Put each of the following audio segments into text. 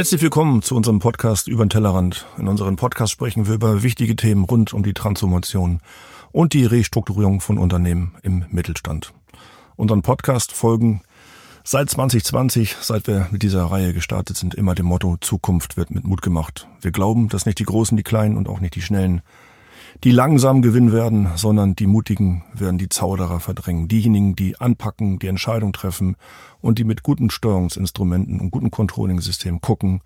Herzlich willkommen zu unserem Podcast über den Tellerrand. In unserem Podcast sprechen wir über wichtige Themen rund um die Transformation und die Restrukturierung von Unternehmen im Mittelstand. Unseren Podcast folgen seit 2020, seit wir mit dieser Reihe gestartet sind, immer dem Motto Zukunft wird mit Mut gemacht. Wir glauben, dass nicht die Großen, die Kleinen und auch nicht die Schnellen die langsam gewinnen werden, sondern die Mutigen werden die Zauderer verdrängen. Diejenigen, die anpacken, die Entscheidung treffen und die mit guten Steuerungsinstrumenten und guten Controlling-Systemen gucken,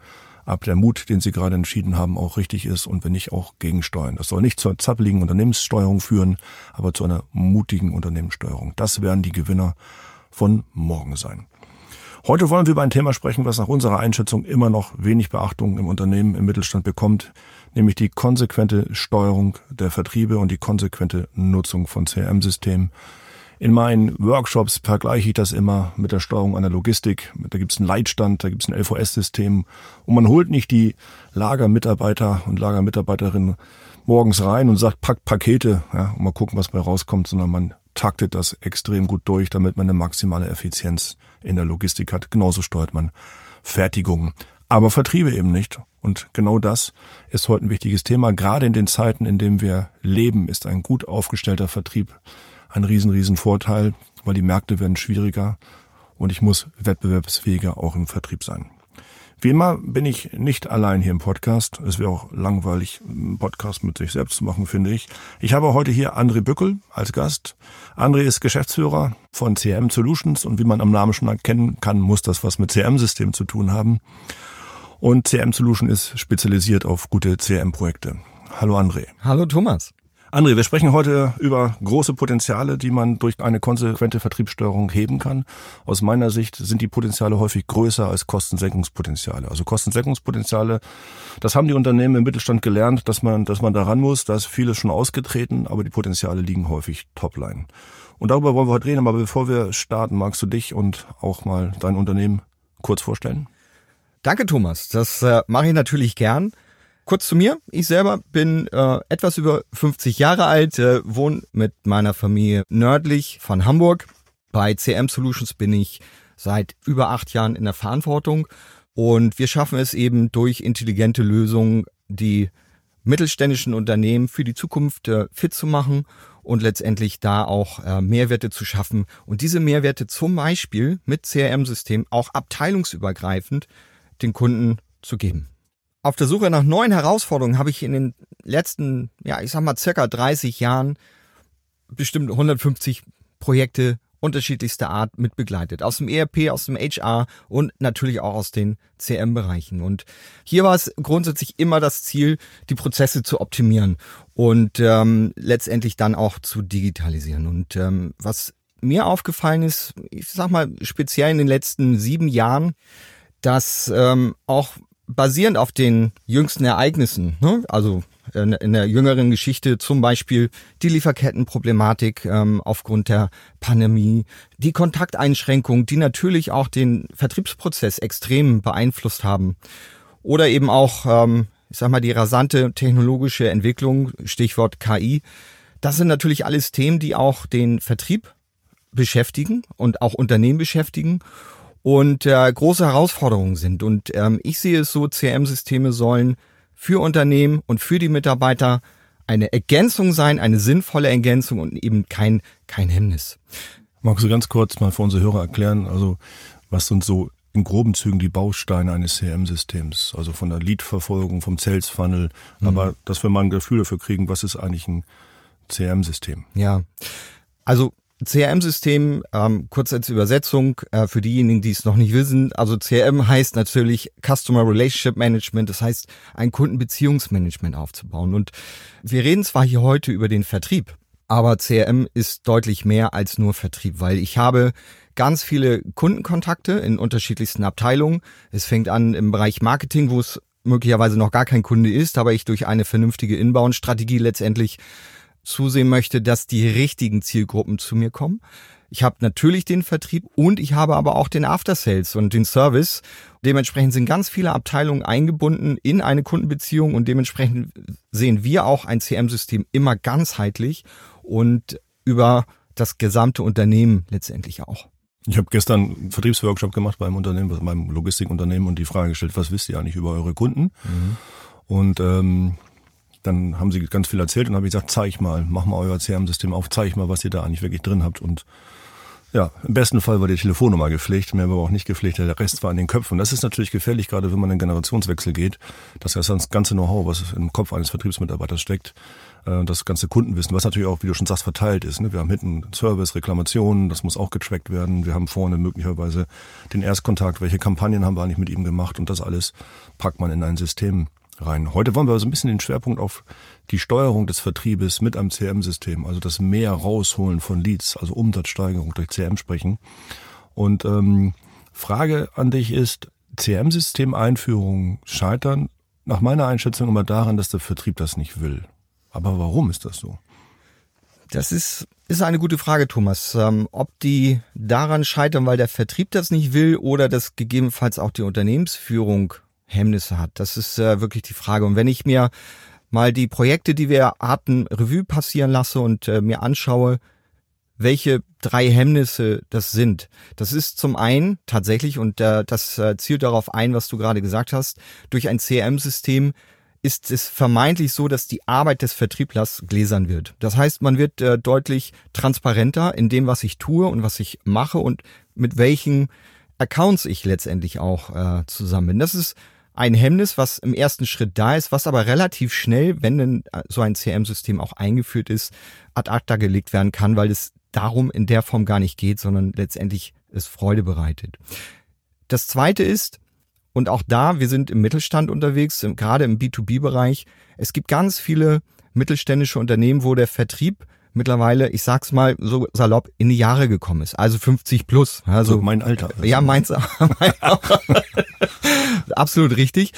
ob der Mut, den sie gerade entschieden haben, auch richtig ist und wenn nicht auch gegensteuern. Das soll nicht zur zappeligen Unternehmenssteuerung führen, aber zu einer mutigen Unternehmenssteuerung. Das werden die Gewinner von morgen sein. Heute wollen wir über ein Thema sprechen, was nach unserer Einschätzung immer noch wenig Beachtung im Unternehmen, im Mittelstand bekommt, nämlich die konsequente Steuerung der Vertriebe und die konsequente Nutzung von CRM-Systemen. In meinen Workshops vergleiche ich das immer mit der Steuerung einer Logistik. Da gibt es einen Leitstand, da gibt es ein LVS-System und man holt nicht die Lagermitarbeiter und Lagermitarbeiterinnen morgens rein und sagt, packt Pakete ja, und mal gucken, was bei rauskommt, sondern man taktet das extrem gut durch, damit man eine maximale Effizienz in der Logistik hat. Genauso steuert man Fertigungen, aber Vertriebe eben nicht. Und genau das ist heute ein wichtiges Thema. Gerade in den Zeiten, in denen wir leben, ist ein gut aufgestellter Vertrieb ein riesen, riesen Vorteil, weil die Märkte werden schwieriger und ich muss wettbewerbsfähiger auch im Vertrieb sein. Wie immer bin ich nicht allein hier im Podcast. Es wäre auch langweilig, einen Podcast mit sich selbst zu machen, finde ich. Ich habe heute hier André Bückel als Gast. André ist Geschäftsführer von CM Solutions und wie man am Namen schon erkennen kann, muss das was mit CM-Systemen zu tun haben. Und CM Solution ist spezialisiert auf gute CM-Projekte. Hallo André. Hallo Thomas. André, wir sprechen heute über große Potenziale, die man durch eine konsequente Vertriebssteuerung heben kann. Aus meiner Sicht sind die Potenziale häufig größer als Kostensenkungspotenziale. Also Kostensenkungspotenziale, das haben die Unternehmen im Mittelstand gelernt, dass man, dass man daran muss. Da ist vieles schon ausgetreten, aber die Potenziale liegen häufig topline. Und darüber wollen wir heute reden. Aber bevor wir starten, magst du dich und auch mal dein Unternehmen kurz vorstellen? Danke, Thomas. Das äh, mache ich natürlich gern. Kurz zu mir. Ich selber bin äh, etwas über 50 Jahre alt, äh, wohne mit meiner Familie nördlich von Hamburg. Bei CM Solutions bin ich seit über acht Jahren in der Verantwortung und wir schaffen es eben durch intelligente Lösungen, die mittelständischen Unternehmen für die Zukunft äh, fit zu machen und letztendlich da auch äh, Mehrwerte zu schaffen und diese Mehrwerte zum Beispiel mit CRM-System auch abteilungsübergreifend den Kunden zu geben. Auf der Suche nach neuen Herausforderungen habe ich in den letzten, ja, ich sag mal, circa 30 Jahren bestimmt 150 Projekte unterschiedlichster Art mitbegleitet. Aus dem ERP, aus dem HR und natürlich auch aus den CM-Bereichen. Und hier war es grundsätzlich immer das Ziel, die Prozesse zu optimieren und ähm, letztendlich dann auch zu digitalisieren. Und ähm, was mir aufgefallen ist, ich sag mal speziell in den letzten sieben Jahren, dass ähm, auch basierend auf den jüngsten Ereignissen, ne, also in, in, der jüngeren Geschichte zum Beispiel die Lieferkettenproblematik ähm, aufgrund der Pandemie, die Kontakteinschränkungen, die natürlich auch den Vertriebsprozess extrem beeinflusst haben, oder eben auch, ähm, ich sag mal, die rasante technologische Entwicklung, Stichwort KI. Das sind natürlich alles Themen, die auch den Vertrieb beschäftigen und auch Unternehmen beschäftigen und äh, große Herausforderungen sind. Und ähm, ich sehe es so, CRM-Systeme sollen für Unternehmen und für die Mitarbeiter eine Ergänzung sein, eine sinnvolle Ergänzung und eben kein, kein Hemmnis. Magst du ganz kurz mal für unsere Hörer erklären, also was sind so in groben Zügen die Bausteine eines CRM-Systems, also von der Lead-Verfolgung, vom Sales-Funnel, mhm. aber dass wir mal ein Gefühl dafür kriegen, was ist eigentlich ein CRM-System? Ja, also CRM-System, ähm, kurz als Übersetzung äh, für diejenigen, die es noch nicht wissen. Also CRM heißt natürlich Customer Relationship Management, das heißt ein Kundenbeziehungsmanagement aufzubauen. Und wir reden zwar hier heute über den Vertrieb, aber CRM ist deutlich mehr als nur Vertrieb, weil ich habe ganz viele Kundenkontakte in unterschiedlichsten Abteilungen. Es fängt an im Bereich Marketing, wo es möglicherweise noch gar kein Kunde ist, aber ich durch eine vernünftige Inbound-Strategie letztendlich zusehen möchte, dass die richtigen Zielgruppen zu mir kommen. Ich habe natürlich den Vertrieb und ich habe aber auch den After Sales und den Service. Dementsprechend sind ganz viele Abteilungen eingebunden in eine Kundenbeziehung und dementsprechend sehen wir auch ein CM-System immer ganzheitlich und über das gesamte Unternehmen letztendlich auch. Ich habe gestern einen Vertriebsworkshop gemacht beim Unternehmen, beim Logistikunternehmen und die Frage gestellt, was wisst ihr eigentlich über eure Kunden? Mhm. Und ähm, dann haben sie ganz viel erzählt und habe ich gesagt, zeig mal, mach mal euer CRM-System auf, zeig mal, was ihr da eigentlich wirklich drin habt. Und ja, im besten Fall war die Telefonnummer gepflegt, mehr war auch nicht gepflegt, der Rest war in den Köpfen. Das ist natürlich gefährlich, gerade wenn man in den Generationswechsel geht, dass das ganze Know-how, was im Kopf eines Vertriebsmitarbeiters steckt, äh, das ganze Kundenwissen, was natürlich auch, wie du schon sagst, verteilt ist. Ne? Wir haben hinten Service, Reklamationen, das muss auch getrackt werden. Wir haben vorne möglicherweise den Erstkontakt, welche Kampagnen haben wir eigentlich mit ihm gemacht und das alles packt man in ein System rein. Heute wollen wir so ein bisschen den Schwerpunkt auf die Steuerung des Vertriebes mit einem CM-System, also das mehr rausholen von Leads, also Umsatzsteigerung durch CM sprechen. Und ähm, Frage an dich ist, CM-System-Einführungen scheitern nach meiner Einschätzung immer daran, dass der Vertrieb das nicht will. Aber warum ist das so? Das ist, ist eine gute Frage, Thomas. Ähm, ob die daran scheitern, weil der Vertrieb das nicht will oder dass gegebenenfalls auch die Unternehmensführung Hemmnisse hat. Das ist äh, wirklich die Frage. Und wenn ich mir mal die Projekte, die wir hatten, Revue passieren lasse und äh, mir anschaue, welche drei Hemmnisse das sind. Das ist zum einen tatsächlich, und äh, das äh, zielt darauf ein, was du gerade gesagt hast, durch ein CRM-System ist es vermeintlich so, dass die Arbeit des Vertrieblers gläsern wird. Das heißt, man wird äh, deutlich transparenter in dem, was ich tue und was ich mache und mit welchen Accounts ich letztendlich auch äh, zusammen bin. Das ist ein Hemmnis, was im ersten Schritt da ist, was aber relativ schnell, wenn denn äh, so ein CRM-System auch eingeführt ist, ad acta gelegt werden kann, weil es darum in der Form gar nicht geht, sondern letztendlich es Freude bereitet. Das zweite ist, und auch da, wir sind im Mittelstand unterwegs, gerade im B2B-Bereich, es gibt ganz viele mittelständische Unternehmen, wo der Vertrieb mittlerweile, ich sag's mal so salopp, in die Jahre gekommen ist. Also 50 plus. Also, also mein Alter. Ja, meins mein auch. Absolut richtig.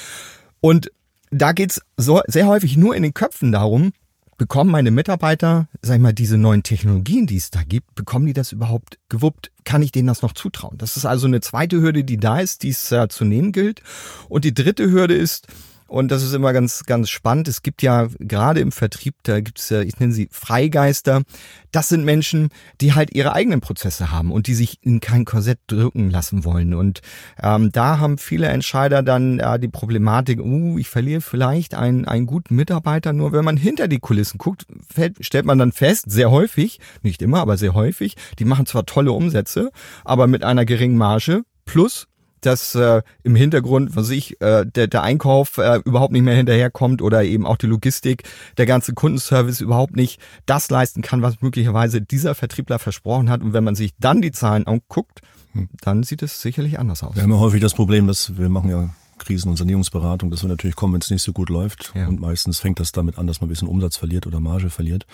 Und da geht's so sehr häufig nur in den Köpfen darum, bekommen meine Mitarbeiter, sag ich mal, diese neuen Technologien, die es da gibt, bekommen die das überhaupt gewuppt? Kann ich denen das noch zutrauen? Das ist also eine zweite Hürde, die da ist, die es äh, zu nehmen gilt. Und die dritte Hürde ist, und das ist immer ganz, ganz spannend. Es gibt ja gerade im Vertrieb, da gibt es ja, ich nenne sie Freigeister. Das sind Menschen, die halt ihre eigenen Prozesse haben und die sich in kein Korsett drücken lassen wollen. Und ähm, da haben viele Entscheider dann äh, die Problematik, uh, ich verliere vielleicht einen, einen guten Mitarbeiter. Nur wenn man hinter die Kulissen guckt, fällt, stellt man dann fest, sehr häufig, nicht immer, aber sehr häufig, die machen zwar tolle Umsätze, aber mit einer geringen Marge plus dass äh, im Hintergrund, was ich, äh, der, der Einkauf äh, überhaupt nicht mehr hinterherkommt oder eben auch die Logistik, der ganze Kundenservice überhaupt nicht das leisten kann, was möglicherweise dieser Vertriebler versprochen hat. Und wenn man sich dann die Zahlen anguckt, hm. dann sieht es sicherlich anders aus. Wir haben ja häufig das Problem, dass wir machen ja Krisen- und Sanierungsberatung, dass wir natürlich kommen, wenn es nicht so gut läuft. Ja. Und meistens fängt das damit an, dass man ein bisschen Umsatz verliert oder Marge verliert.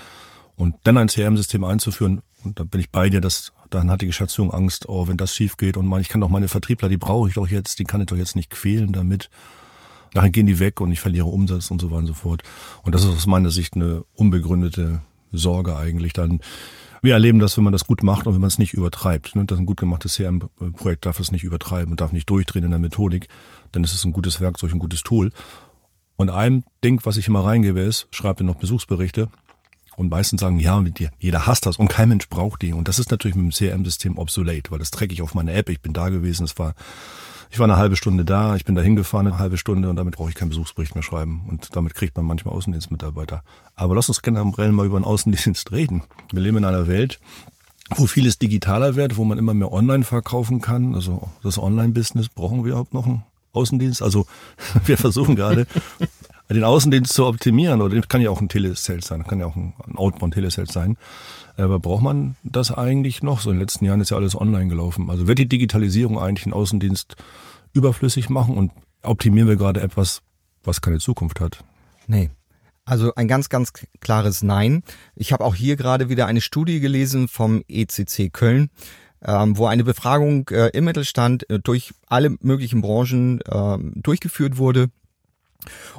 Und dann ein CRM-System einzuführen, und da bin ich bei dir, dass dann hat die Geschäftsführung Angst, oh, wenn das schief geht und man, ich kann doch meine Vertriebler, die brauche ich doch jetzt, die kann ich doch jetzt nicht quälen damit. Nachher gehen die weg und ich verliere Umsatz und so weiter und so fort. Und das ist aus meiner Sicht eine unbegründete Sorge eigentlich dann. Wir erleben das, wenn man das gut macht und wenn man es nicht übertreibt. Ne? Das ist ein gut gemachtes CRM-Projekt darf es nicht übertreiben und darf nicht durchdrehen in der Methodik. Dann ist es ein gutes Werkzeug, ein gutes Tool. Und ein Ding, was ich immer reingebe, ist, schreibt ihr noch Besuchsberichte und meistens sagen, ja, jeder hasst das und kein Mensch braucht die. Und das ist natürlich mit dem CRM-System obsolete, weil das trecke ich auf meine App. Ich bin da gewesen, es war, ich war eine halbe Stunde da, ich bin da hingefahren eine halbe Stunde und damit brauche ich keinen Besuchsbericht mehr schreiben. Und damit kriegt man manchmal Außendienstmitarbeiter. Aber lass uns generell mal über den Außendienst reden. Wir leben in einer Welt, wo vieles digitaler wird, wo man immer mehr online verkaufen kann. Also das Online-Business brauchen wir überhaupt noch einen Außendienst. Also wir versuchen gerade den Außendienst zu optimieren, oder kann ja auch ein Telesales sein, kann ja auch ein, Outbound Telesales sein. Aber braucht man das eigentlich noch? So in den letzten Jahren ist ja alles online gelaufen. Also wird die Digitalisierung eigentlich den Außendienst überflüssig machen und optimieren wir gerade etwas, was keine Zukunft hat? Nee. Also ein ganz, ganz klares Nein. Ich habe auch hier gerade wieder eine Studie gelesen vom ECC Köln, ähm, wo eine Befragung äh, im Mittelstand äh, durch alle möglichen Branchen äh, durchgeführt wurde.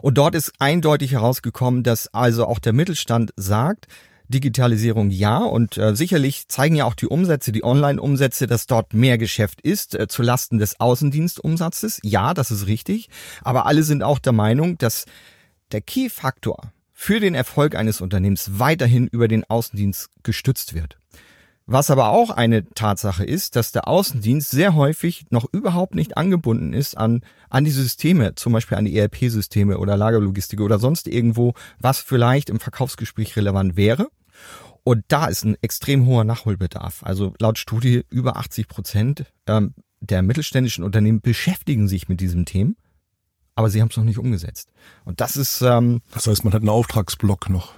Und dort ist eindeutig herausgekommen, dass also auch der Mittelstand sagt, Digitalisierung ja und äh, sicherlich zeigen ja auch die Umsätze, die Online-Umsätze, dass dort mehr Geschäft ist äh, zu Lasten des Außendienstumsatzes. Ja, das ist richtig. Aber alle sind auch der Meinung, dass der Key-Faktor für den Erfolg eines Unternehmens weiterhin über den Außendienst gestützt wird. Was aber auch eine Tatsache ist, dass der Außendienst sehr häufig noch überhaupt nicht angebunden ist an, an die Systeme, zum Beispiel an die ERP-Systeme oder Lagerlogistik oder sonst irgendwo, was vielleicht im Verkaufsgespräch relevant wäre. Und da ist ein extrem hoher Nachholbedarf. Also laut Studie über 80 Prozent ähm, der mittelständischen Unternehmen beschäftigen sich mit diesem Themen, aber sie haben es noch nicht umgesetzt. Und das ist. Ähm, das heißt, man hat einen Auftragsblock noch.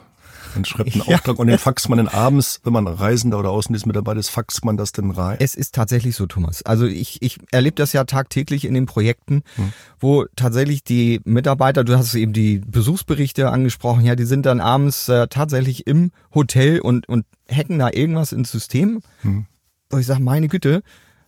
Man schreibt einen ja. Auftrag und den faxt man dann abends, wenn man Reisender oder Außendienstmitarbeiter ist, faxt man das denn rein? Es ist tatsächlich so, Thomas. Also ich, ich erlebe das ja tagtäglich in den Projekten, hm. wo tatsächlich die Mitarbeiter, du hast eben die Besuchsberichte angesprochen, ja, die sind dann abends äh, tatsächlich im Hotel und, und hacken da irgendwas ins System. Hm. Wo ich sage, meine Güte,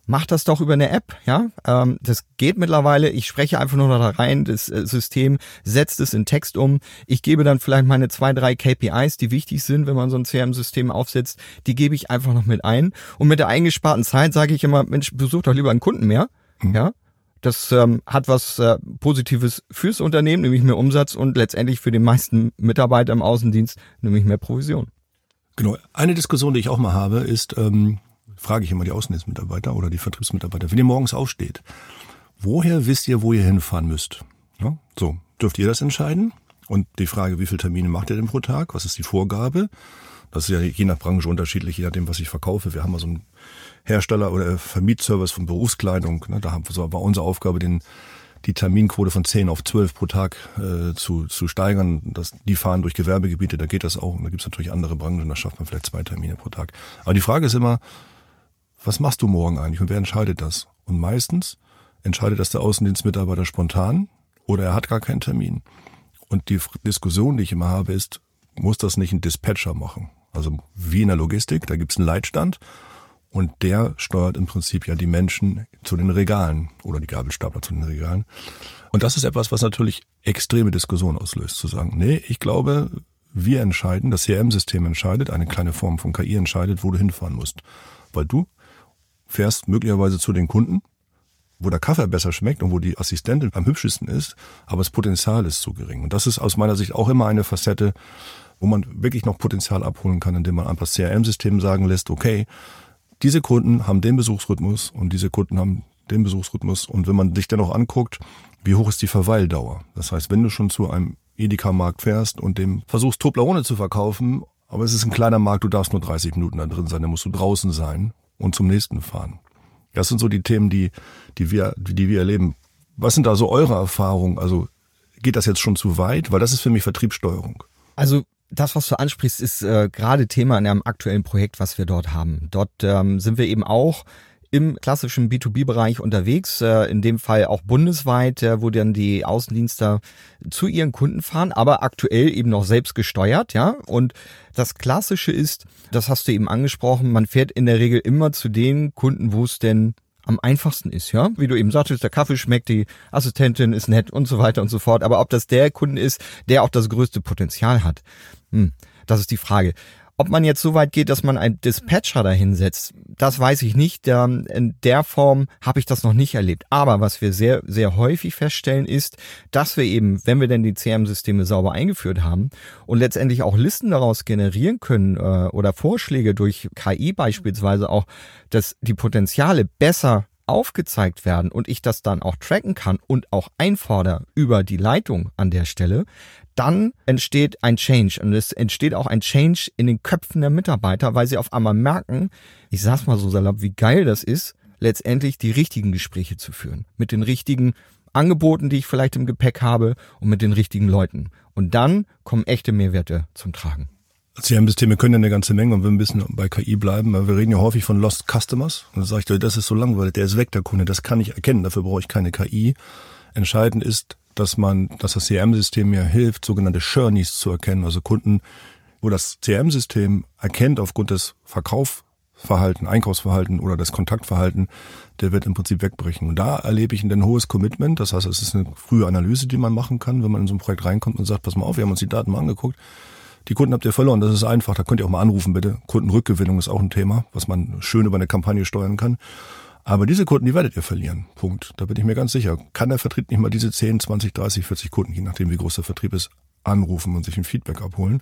mach das doch über eine App, ja. Ähm, das geht mittlerweile. Ich spreche einfach nur noch da rein, das äh, System setzt es in Text um. Ich gebe dann vielleicht meine zwei, drei KPIs, die wichtig sind, wenn man so ein CRM-System aufsetzt, die gebe ich einfach noch mit ein. Und mit der eingesparten Zeit sage ich immer, Mensch, besuch doch lieber einen Kunden mehr, mhm. ja. Das ähm, hat was äh, Positives fürs Unternehmen, nämlich mehr Umsatz und letztendlich für den meisten Mitarbeiter im Außendienst, nämlich mehr Provision. Genau. Eine Diskussion, die ich auch mal habe, ist, ähm, frage ich immer die Außendienstmitarbeiter oder die Vertriebsmitarbeiter, wenn ihr morgens aufsteht, woher wisst ihr, wo ihr hinfahren müsst? Ja, so, dürft ihr das entscheiden? Und die Frage, wie viele Termine macht ihr denn pro Tag? Was ist die Vorgabe? Das ist ja je nach Branche unterschiedlich, je nachdem, was ich verkaufe. Wir haben mal so einen Hersteller oder Vermietservice von Berufskleidung. Ne? Da haben wir so, war unsere Aufgabe, den, die Terminquote von 10 auf 12 pro Tag äh, zu, zu steigern. Das, die fahren durch Gewerbegebiete, da geht das auch. Und da gibt es natürlich andere Branchen, da schafft man vielleicht zwei Termine pro Tag. Aber die Frage ist immer, was machst du morgen eigentlich und wer entscheidet das? Und meistens entscheidet das der Außendienstmitarbeiter spontan oder er hat gar keinen Termin. Und die Diskussion, die ich immer habe, ist, muss das nicht ein Dispatcher machen? Also wie in der Logistik, da gibt es einen Leitstand und der steuert im Prinzip ja die Menschen zu den Regalen oder die Gabelstapler zu den Regalen. Und das ist etwas, was natürlich extreme Diskussionen auslöst, zu sagen, nee, ich glaube, wir entscheiden, das CRM-System entscheidet, eine kleine Form von KI entscheidet, wo du hinfahren musst. Weil du fährst möglicherweise zu den Kunden, wo der Kaffee besser schmeckt und wo die Assistentin am hübschesten ist, aber das Potenzial ist zu gering. Und das ist aus meiner Sicht auch immer eine Facette, wo man wirklich noch Potenzial abholen kann, indem man einfach CRM-System sagen lässt, okay, diese Kunden haben den Besuchsrhythmus und diese Kunden haben den Besuchsrhythmus. Und wenn man sich dann auch anguckt, wie hoch ist die Verweildauer? Das heißt, wenn du schon zu einem Edeka-Markt fährst und dem versuchst, Toblerone zu verkaufen, aber es ist ein kleiner Markt, du darfst nur 30 Minuten da drin sein, dann musst du draußen sein und zum nächsten fahren. Das sind so die Themen, die, die wir, die wir erleben. Was sind da so eure Erfahrungen? Also geht das jetzt schon zu weit? Weil das ist für mich Vertriebssteuerung. Also das, was du ansprichst, ist äh, gerade Thema in einem aktuellen Projekt, was wir dort haben. Dort ähm, sind wir eben auch im klassischen B2B-Bereich unterwegs, äh, in dem Fall auch bundesweit, äh, wo dann die Außendienste zu ihren Kunden fahren, aber aktuell eben noch selbst gesteuert, ja. Und das Klassische ist, das hast du eben angesprochen, man fährt in der Regel immer zu den Kunden, wo es denn am einfachsten ist, ja. Wie du eben sagtest, der Kaffee schmeckt, die Assistentin ist nett und so weiter und so fort. Aber ob das der Kunde ist, der auch das größte Potenzial hat, hm, das ist die Frage. Ob man jetzt so weit geht, dass man einen Dispatcher dahinsetzt, das weiß ich nicht. In der Form habe ich das noch nicht erlebt. Aber was wir sehr, sehr häufig feststellen ist, dass wir eben, wenn wir denn die CRM-Systeme sauber eingeführt haben und letztendlich auch Listen daraus generieren können äh, oder Vorschläge durch KI beispielsweise auch, dass die Potenziale besser aufgezeigt werden und ich das dann auch tracken kann und auch einfordere über die Leitung an der Stelle, dann entsteht ein Change und es entsteht auch ein Change in den Köpfen der Mitarbeiter, weil sie auf einmal merken, ich sag's mal so salopp, wie geil das ist, letztendlich die richtigen Gespräche zu führen, mit den richtigen Angeboten, die ich vielleicht im Gepäck habe und mit den richtigen Leuten. Und dann kommen echte Mehrwerte zum Tragen. CRM-Systeme können ja eine ganze Menge und wir ein bisschen bei KI bleiben. Wir reden ja häufig von Lost Customers. Und da sage ich, das ist so langweilig, der ist weg, der Kunde, das kann ich erkennen, dafür brauche ich keine KI. Entscheidend ist, dass man, dass das CRM-System mir hilft, sogenannte Journeys zu erkennen, also Kunden, wo das CRM-System erkennt aufgrund des Verkaufsverhalten, Einkaufsverhalten oder des Kontaktverhalten, der wird im Prinzip wegbrechen. Und da erlebe ich ein hohes Commitment. Das heißt, es ist eine frühe Analyse, die man machen kann, wenn man in so ein Projekt reinkommt und sagt, pass mal auf, wir haben uns die Daten mal angeguckt die Kunden habt ihr verloren. Das ist einfach. Da könnt ihr auch mal anrufen, bitte. Kundenrückgewinnung ist auch ein Thema, was man schön über eine Kampagne steuern kann. Aber diese Kunden, die werdet ihr verlieren. Punkt. Da bin ich mir ganz sicher. Kann der Vertrieb nicht mal diese 10, 20, 30, 40 Kunden, je nachdem wie groß der Vertrieb ist, anrufen und sich ein Feedback abholen.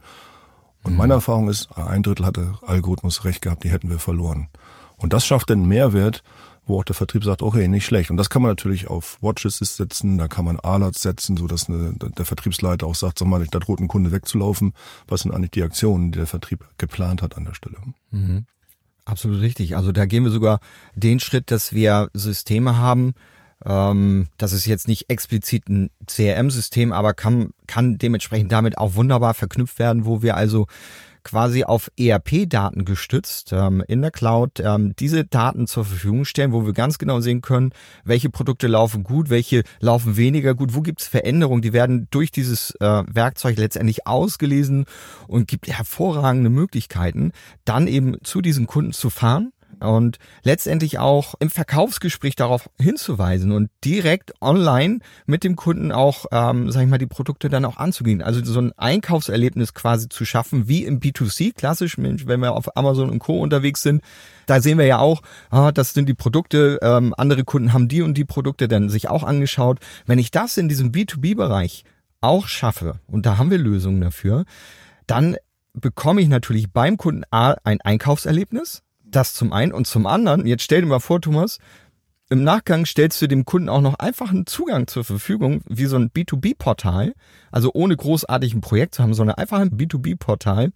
Und meine Erfahrung ist, ein Drittel hatte Algorithmus recht gehabt, die hätten wir verloren. Und das schafft den Mehrwert, wo auch der Vertrieb sagt, okay, nicht schlecht. Und das kann man natürlich auf Watches setzen, da kann man Alerts setzen, so eine, der Vertriebsleiter auch sagt, sag mal, da droht ein Kunde wegzulaufen. Was sind eigentlich die Aktionen, die der Vertrieb geplant hat an der Stelle? Mhm. Absolut richtig. Also da gehen wir sogar den Schritt, dass wir Systeme haben, ähm, das ist jetzt nicht explizit ein CRM-System, aber kann, kann dementsprechend damit auch wunderbar verknüpft werden, wo wir also quasi auf ERP-Daten gestützt ähm, in der Cloud ähm, diese Daten zur Verfügung stellen, wo wir ganz genau sehen können, welche Produkte laufen gut, welche laufen weniger gut, wo gibt es Veränderungen, die werden durch dieses äh, Werkzeug letztendlich ausgelesen und gibt hervorragende Möglichkeiten, dann eben zu diesen Kunden zu fahren und letztendlich auch im Verkaufsgespräch darauf hinzuweisen und direkt online mit dem Kunden auch, ähm, sag ich mal, die Produkte dann auch anzugehen. Also so ein Einkaufserlebnis quasi zu schaffen, wie im B2C, klassisch, wenn wir auf Amazon und Co. unterwegs sind. Da sehen wir ja auch, ah, das sind die Produkte, ähm, andere Kunden haben die und die Produkte dann sich auch angeschaut. Wenn ich das in diesem B2B-Bereich auch schaffe, und da haben wir Lösungen dafür, dann bekomme ich natürlich beim Kunden A ein Einkaufserlebnis, das zum einen und zum anderen, jetzt stell dir mal vor, Thomas, im Nachgang stellst du dem Kunden auch noch einfach einen Zugang zur Verfügung, wie so ein B2B-Portal, also ohne großartig ein Projekt zu haben, sondern einfach ein B2B-Portal,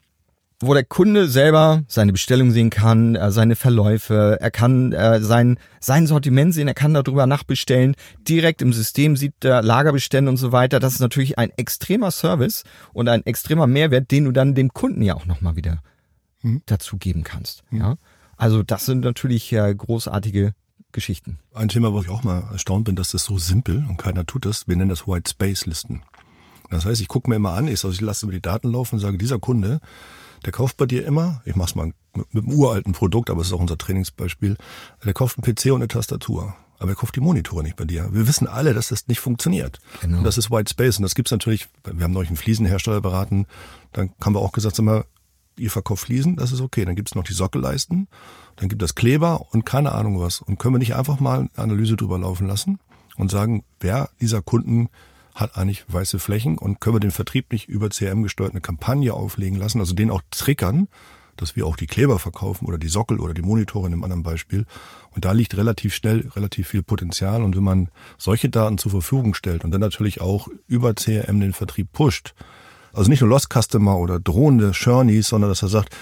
wo der Kunde selber seine Bestellung sehen kann, äh, seine Verläufe, er kann äh, sein, sein Sortiment sehen, er kann darüber nachbestellen, direkt im System sieht er Lagerbestände und so weiter. Das ist natürlich ein extremer Service und ein extremer Mehrwert, den du dann dem Kunden ja auch nochmal wieder hm. dazu geben kannst. Hm. Ja. Also das sind natürlich ja großartige Geschichten. Ein Thema, wo ich auch mal erstaunt bin, dass das so simpel und keiner tut das. Wir nennen das White Space Listen. Das heißt, ich gucke mir immer an, ich, also ich lasse mir die Daten laufen und sage, dieser Kunde, der kauft bei dir immer, ich mach's mal mit, mit einem uralten Produkt, aber es ist auch unser Trainingsbeispiel, der kauft einen PC und eine Tastatur. Aber er kauft die Monitore nicht bei dir. Wir wissen alle, dass das nicht funktioniert. Genau. Und das ist White Space. Und das gibt's natürlich, wir haben neulich einen Fliesenhersteller beraten, dann haben wir auch gesagt, sag mal, ihr verkauft Fliesen, das ist okay. Dann gibt's noch die Sockelleisten, dann gibt es Kleber und keine Ahnung was. Und können wir nicht einfach mal eine Analyse drüber laufen lassen und sagen, wer dieser Kunden hat eigentlich weiße Flächen und können wir den Vertrieb nicht über CRM gesteuert eine Kampagne auflegen lassen, also den auch triggern, dass wir auch die Kleber verkaufen oder die Sockel oder die Monitore in einem anderen Beispiel. Und da liegt relativ schnell relativ viel Potenzial. Und wenn man solche Daten zur Verfügung stellt und dann natürlich auch über CRM den Vertrieb pusht, also nicht nur Lost Customer oder drohende Journeys, sondern dass er sagt,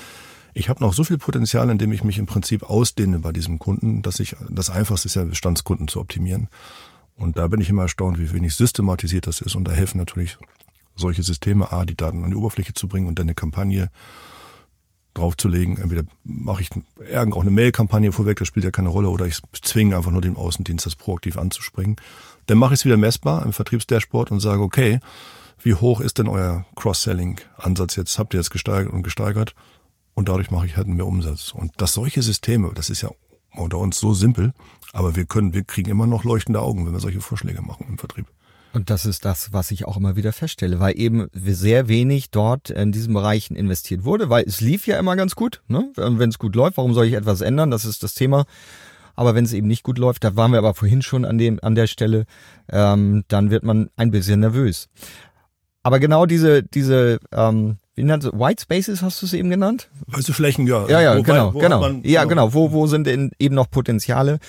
ich habe noch so viel Potenzial, indem ich mich im Prinzip ausdehne bei diesem Kunden, dass ich das Einfachste ist ja Bestandskunden zu optimieren. Und da bin ich immer erstaunt, wie wenig systematisiert das ist. Und da helfen natürlich solche Systeme, A, die Daten an die Oberfläche zu bringen und dann eine Kampagne draufzulegen. Entweder mache ich irgend auch eine Mail-Kampagne vorweg, das spielt ja keine Rolle, oder ich zwinge einfach nur den Außendienst, das proaktiv anzuspringen. Dann mache ich es wieder messbar im Vertriebsdashboard und sage, okay, wie hoch ist denn euer Cross-Selling-Ansatz jetzt? Habt ihr jetzt gesteigert und gesteigert? Und dadurch mache ich halt mehr Umsatz. Und dass solche Systeme, das ist ja unter uns so simpel, aber wir können, wir kriegen immer noch leuchtende Augen, wenn wir solche Vorschläge machen im Vertrieb. Und das ist das, was ich auch immer wieder feststelle, weil eben sehr wenig dort in diesen Bereichen investiert wurde, weil es lief ja immer ganz gut. Ne? Wenn es gut läuft, warum soll ich etwas ändern? Das ist das Thema. Aber wenn es eben nicht gut läuft, da waren wir aber vorhin schon an dem an der Stelle, ähm, dann wird man ein bisschen nervös. Aber genau diese, diese, ähm, wie nennt es, White Spaces hast du es eben genannt? Weiße Flächen, ja. Ja, ja, wo, genau, genau. Man, ja, genau. Wo, wo sind denn eben noch Potenziale?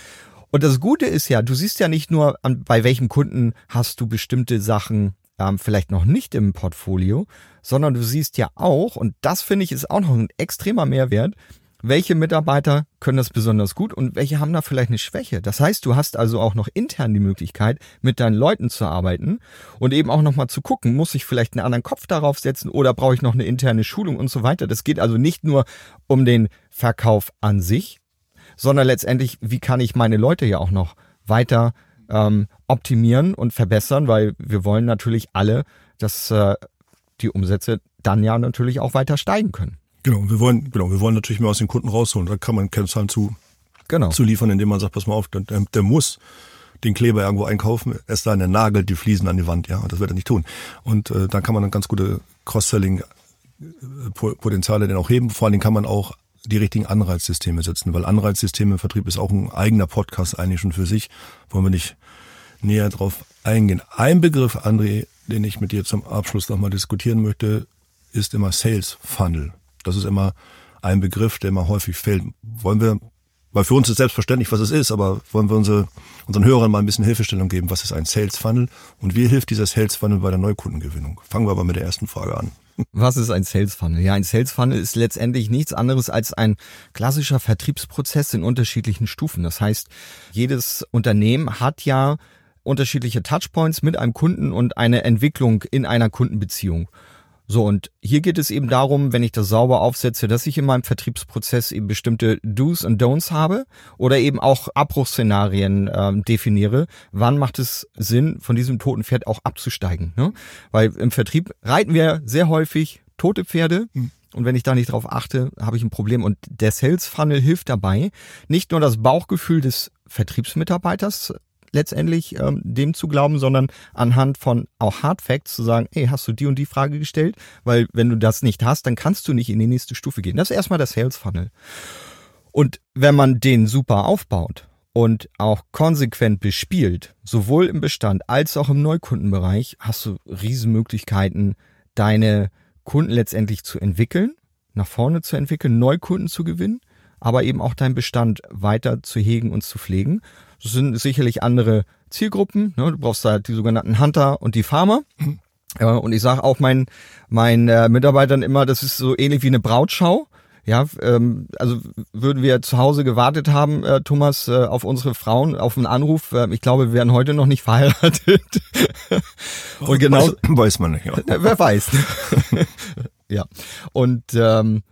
Und das Gute ist ja, du siehst ja nicht nur, an, bei welchem Kunden hast du bestimmte Sachen ähm, vielleicht noch nicht im Portfolio, sondern du siehst ja auch, und das finde ich ist auch noch ein extremer Mehrwert, welche Mitarbeiter können das besonders gut und welche haben da vielleicht eine Schwäche. Das heißt, du hast also auch noch intern die Möglichkeit, mit deinen Leuten zu arbeiten und eben auch nochmal zu gucken, muss ich vielleicht einen anderen Kopf darauf setzen oder brauche ich noch eine interne Schulung und so weiter. Das geht also nicht nur um den Verkauf an sich, sondern letztendlich, wie kann ich meine Leute ja auch noch weiter ähm, optimieren und verbessern, weil wir wollen natürlich alle, dass äh, die Umsätze dann ja natürlich auch weiter steigen können. Genau, wir wollen, genau, wir wollen natürlich mehr aus den Kunden rausholen. Da kann man Kennzahlen zu, genau. zu liefern, indem man sagt, pass mal auf, der, der muss den Kleber irgendwo einkaufen, es sei denn, er nagelt die Fliesen an die Wand, ja, und das wird er nicht tun. Und äh, dann kann man dann ganz gute Cross-Selling-Potenziale dann auch heben. Vor allen Dingen kann man auch die richtigen Anreizsysteme setzen, weil Anreizsysteme im Vertrieb ist auch ein eigener Podcast eigentlich schon für sich. Wollen wir nicht näher drauf eingehen. Ein Begriff, André, den ich mit dir zum Abschluss nochmal diskutieren möchte, ist immer Sales Funnel. Das ist immer ein Begriff, der immer häufig fällt. Wollen wir, weil für uns ist selbstverständlich, was es ist, aber wollen wir unsere, unseren Hörern mal ein bisschen Hilfestellung geben, was ist ein Sales Funnel und wie hilft dieser Sales Funnel bei der Neukundengewinnung? Fangen wir aber mit der ersten Frage an. Was ist ein Sales Funnel? Ja, ein Sales Funnel ist letztendlich nichts anderes als ein klassischer Vertriebsprozess in unterschiedlichen Stufen. Das heißt, jedes Unternehmen hat ja unterschiedliche Touchpoints mit einem Kunden und eine Entwicklung in einer Kundenbeziehung. So, und hier geht es eben darum, wenn ich das sauber aufsetze, dass ich in meinem Vertriebsprozess eben bestimmte Do's und Don'ts habe oder eben auch Abbruchsszenarien äh, definiere. Wann macht es Sinn, von diesem toten Pferd auch abzusteigen? Ne? Weil im Vertrieb reiten wir sehr häufig tote Pferde. Mhm. Und wenn ich da nicht drauf achte, habe ich ein Problem. Und der Sales Funnel hilft dabei, nicht nur das Bauchgefühl des Vertriebsmitarbeiters letztendlich ähm, dem zu glauben, sondern anhand von auch Hard Facts zu sagen, hey, hast du die und die Frage gestellt? Weil wenn du das nicht hast, dann kannst du nicht in die nächste Stufe gehen. Das ist erstmal der Sales Funnel. Und wenn man den super aufbaut und auch konsequent bespielt, sowohl im Bestand als auch im Neukundenbereich, hast du Riesenmöglichkeiten, deine Kunden letztendlich zu entwickeln, nach vorne zu entwickeln, Neukunden zu gewinnen, aber eben auch deinen Bestand weiter zu hegen und zu pflegen. Das sind sicherlich andere Zielgruppen. Ne? Du brauchst da die sogenannten Hunter und die Farmer. Ja, und ich sage auch meinen meinen äh, Mitarbeitern immer, das ist so ähnlich wie eine Brautschau. Ja, ähm, also würden wir zu Hause gewartet haben, äh, Thomas, äh, auf unsere Frauen, auf einen Anruf. Äh, ich glaube, wir wären heute noch nicht verheiratet. und genau weiß, weiß man nicht. Ja. Wer weiß. ja. Und ähm,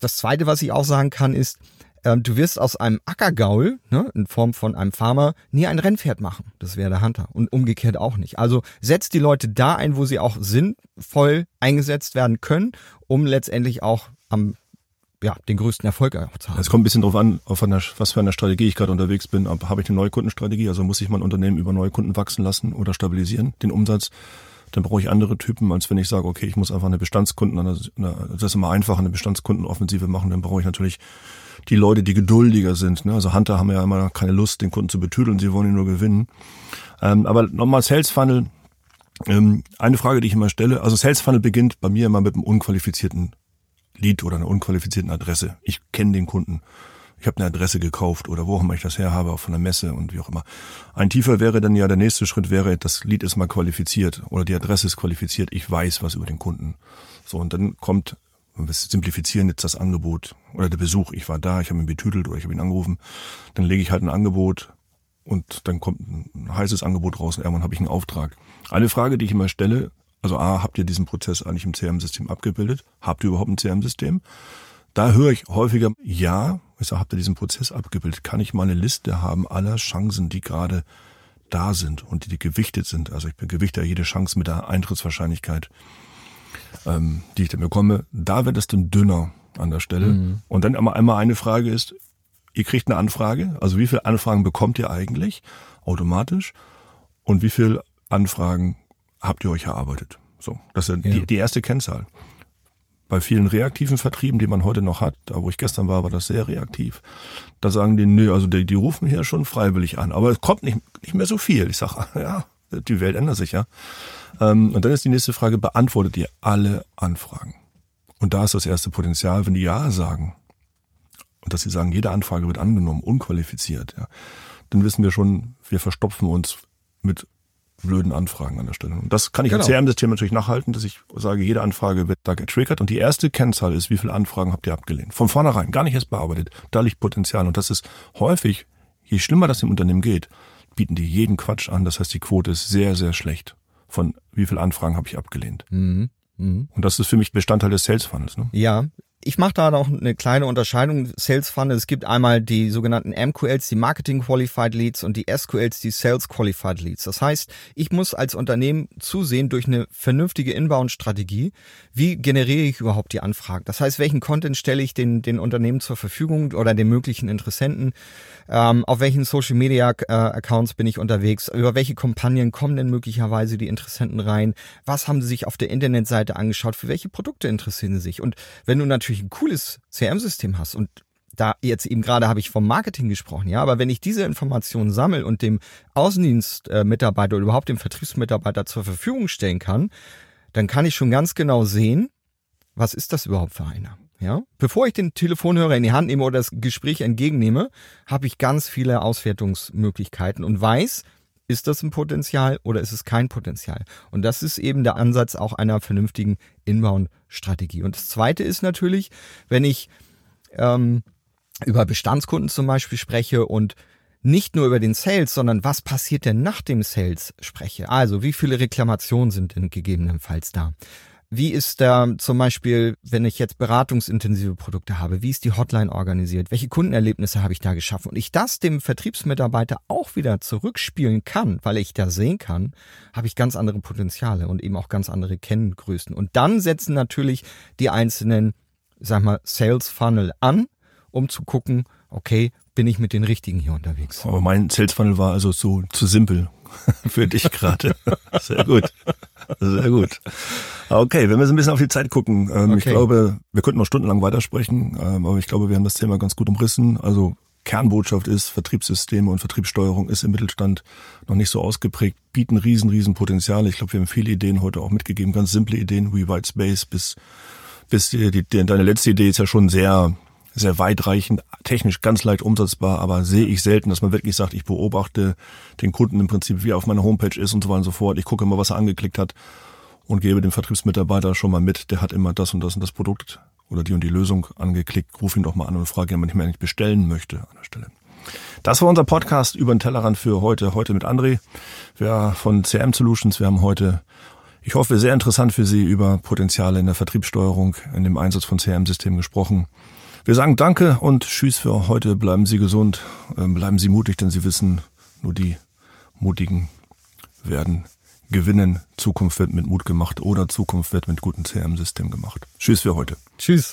das Zweite, was ich auch sagen kann, ist, ähm, du wirst aus einem Ackergaul, ne, in Form von einem Farmer, nie ein Rennpferd machen. Das wäre der Hunter. Und umgekehrt auch nicht. Also setzt die Leute da ein, wo sie auch sinnvoll eingesetzt werden können, um letztendlich auch am ja, den größten Erfolg auch zu haben. Es kommt ein bisschen darauf an, auf einer, was für eine Strategie ich gerade unterwegs bin. Habe ich eine Neukundenstrategie? Also muss ich mein Unternehmen über Neukunden wachsen lassen oder stabilisieren, den Umsatz? Dann brauche ich andere Typen, als wenn ich sage, okay, ich muss einfach eine Bestandskunden, das ist immer einfach, eine Bestandskundenoffensive machen, dann brauche ich natürlich die Leute, die geduldiger sind. Ne? Also Hunter haben ja immer keine Lust, den Kunden zu betüdeln, sie wollen ihn nur gewinnen. Ähm, aber nochmal Sales Funnel, ähm, eine Frage, die ich immer stelle, also Sales Funnel beginnt bei mir immer mit einem unqualifizierten Lead oder einer unqualifizierten Adresse. Ich kenne den Kunden ich habe eine Adresse gekauft oder wo auch immer ich das her habe, auch von der Messe und wie auch immer. Ein tiefer wäre dann ja, der nächste Schritt wäre, das Lied ist mal qualifiziert oder die Adresse ist qualifiziert, ich weiß was über den Kunden. So, und dann kommt, wir simplifizieren jetzt das Angebot oder der Besuch, ich war da, ich habe ihn betütelt oder ich habe ihn angerufen, dann lege ich halt ein Angebot und dann kommt ein heißes Angebot raus und irgendwann habe ich einen Auftrag. Eine Frage, die ich immer stelle, also A, habt ihr diesen Prozess eigentlich im CRM-System abgebildet? Habt ihr überhaupt ein CRM-System? Da höre ich häufiger, ja, ich sage, habt ihr diesen Prozess abgebildet? Kann ich mal eine Liste haben aller Chancen, die gerade da sind und die, die gewichtet sind? Also ich gewichte jede Chance mit der Eintrittswahrscheinlichkeit, ähm, die ich dann bekomme. Da wird es dann dünner an der Stelle. Mhm. Und dann einmal, einmal eine Frage ist, ihr kriegt eine Anfrage, also wie viele Anfragen bekommt ihr eigentlich automatisch und wie viele Anfragen habt ihr euch erarbeitet? So, das ist ja. die, die erste Kennzahl bei vielen reaktiven Vertrieben, die man heute noch hat, da wo ich gestern war, war das sehr reaktiv. Da sagen die, nö, also die, die rufen hier schon freiwillig an, aber es kommt nicht, nicht mehr so viel. Ich sage, ja, die Welt ändert sich ja. Ähm, und dann ist die nächste Frage, beantwortet ihr alle Anfragen? Und da ist das erste Potenzial, wenn die Ja sagen und dass sie sagen, jede Anfrage wird angenommen, unqualifiziert, ja, dann wissen wir schon, wir verstopfen uns mit blöden Anfragen an der Stelle. Und das kann ich genau. im CRM-System natürlich nachhalten, dass ich sage, jede Anfrage wird da getriggert und die erste Kennzahl ist, wie viele Anfragen habt ihr abgelehnt? Von vornherein, gar nicht erst bearbeitet. Da liegt Potenzial und das ist häufig, je schlimmer das im Unternehmen geht, bieten die jeden Quatsch an. Das heißt, die Quote ist sehr, sehr schlecht. Von wie viele Anfragen habe ich abgelehnt? Mhm. Mhm. Und das ist für mich Bestandteil des Sales Funnels. Ne? Ja, ich mache da noch eine kleine Unterscheidung. Sales Funnel, es gibt einmal die sogenannten MQLs, die Marketing Qualified Leads und die SQLs, die Sales Qualified Leads. Das heißt, ich muss als Unternehmen zusehen durch eine vernünftige Inbound-Strategie, wie generiere ich überhaupt die Anfragen. Das heißt, welchen Content stelle ich den, den Unternehmen zur Verfügung oder den möglichen Interessenten, ähm, auf welchen Social Media äh, Accounts bin ich unterwegs, über welche Kampagnen kommen denn möglicherweise die Interessenten rein, was haben sie sich auf der Internetseite angeschaut, für welche Produkte interessieren sie sich. Und wenn du natürlich natürlich ein cooles CRM-System hast und da jetzt eben gerade habe ich vom Marketing gesprochen, ja, aber wenn ich diese Informationen sammle und dem Außendienstmitarbeiter oder überhaupt dem Vertriebsmitarbeiter zur Verfügung stellen kann, dann kann ich schon ganz genau sehen, was ist das überhaupt für einer? Ja, bevor ich den Telefonhörer in die Hand nehme oder das Gespräch entgegennehme, habe ich ganz viele Auswertungsmöglichkeiten und weiß, ist das ein Potenzial oder ist es kein Potenzial? Und das ist eben der Ansatz auch einer vernünftigen Inbound-Strategie. Und das Zweite ist natürlich, wenn ich ähm, über Bestandskunden zum Beispiel spreche und nicht nur über den Sales, sondern was passiert denn nach dem Sales spreche. Also wie viele Reklamationen sind denn gegebenenfalls da? Wie ist da zum Beispiel, wenn ich jetzt beratungsintensive Produkte habe, wie ist die Hotline organisiert? Welche Kundenerlebnisse habe ich da geschaffen? Und ich das dem Vertriebsmitarbeiter auch wieder zurückspielen kann, weil ich da sehen kann, habe ich ganz andere Potenziale und eben auch ganz andere Kenngrößen. Und dann setzen natürlich die einzelnen, sag mal, Sales Funnel an, um zu gucken, okay, bin ich mit den richtigen hier unterwegs. Aber mein Sales Funnel war also so zu simpel für dich gerade. Sehr gut. Sehr gut. Okay, wenn wir so ein bisschen auf die Zeit gucken, ähm, okay. ich glaube, wir könnten noch stundenlang weitersprechen, ähm, aber ich glaube, wir haben das Thema ganz gut umrissen. Also Kernbotschaft ist, Vertriebssysteme und Vertriebssteuerung ist im Mittelstand noch nicht so ausgeprägt, bieten riesen, riesen Potenziale. Ich glaube, wir haben viele Ideen heute auch mitgegeben, ganz simple Ideen wie White Space bis, bis die, die, deine letzte Idee ist ja schon sehr, sehr weitreichend, technisch ganz leicht umsetzbar, aber sehe ich selten, dass man wirklich sagt, ich beobachte den Kunden im Prinzip, wie er auf meiner Homepage ist und so weiter und so fort. Ich gucke immer, was er angeklickt hat und gebe dem Vertriebsmitarbeiter schon mal mit, der hat immer das und das und das Produkt oder die und die Lösung angeklickt, ruf ihn doch mal an und frage ihn, ob er nicht mehr bestellen möchte an der Stelle. Das war unser Podcast über den Tellerrand für heute. Heute mit André, wir von CM Solutions. Wir haben heute, ich hoffe, sehr interessant für Sie über Potenziale in der Vertriebssteuerung, in dem Einsatz von CRM-Systemen gesprochen. Wir sagen Danke und Tschüss für heute. Bleiben Sie gesund, ähm, bleiben Sie mutig, denn Sie wissen, nur die Mutigen werden gewinnen. Zukunft wird mit Mut gemacht oder Zukunft wird mit gutem CRM-System gemacht. Tschüss für heute. Tschüss.